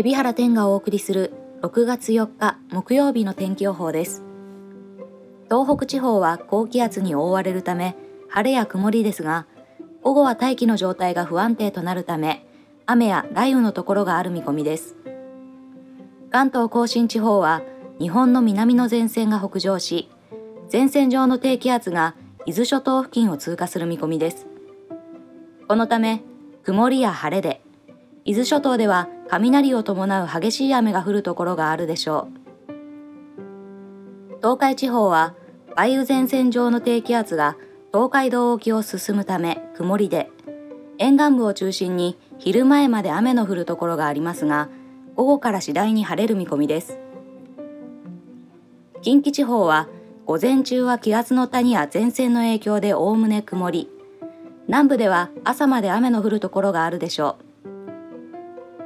海老原天がお送りする6月4日木曜日の天気予報です。東北地方は高気圧に覆われるため晴れや曇りですが午後は大気の状態が不安定となるため雨や雷雨のところがある見込みです。関東甲信地方は日本の南の前線が北上し前線上の低気圧が伊豆諸島付近を通過する見込みです。このため曇りや晴れで伊豆諸島では雷を伴う激しい雨が降るところがあるでしょう。東海地方は梅雨前線上の低気圧が東海道沖を進むため曇りで沿岸部を中心に昼前まで雨の降るところがありますが午後から次第に晴れる見込みです。近畿地方は午前中は気圧の谷や前線の影響でおおむね曇り。南部では朝まで雨の降るところがあるでしょう。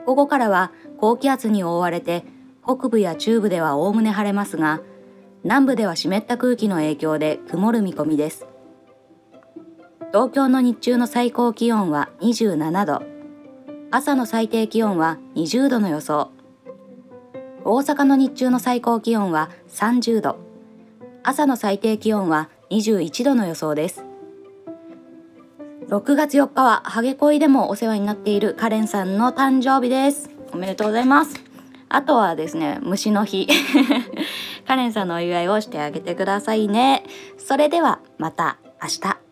午後からは高気圧に覆われて北部や中部ではおおむね晴れますが南部では湿った空気の影響で曇る見込みです。東京の日中の最高気温は27度。朝の最低気温は20度の予想。大阪の日中の最高気温は30度。朝の最低気温は21度の予想です。6月4日はハゲ恋でもお世話になっているカレンさんの誕生日です。おめでとうございます。あとはですね虫の日。カレンさんのお祝いをしてあげてくださいね。それではまた明日。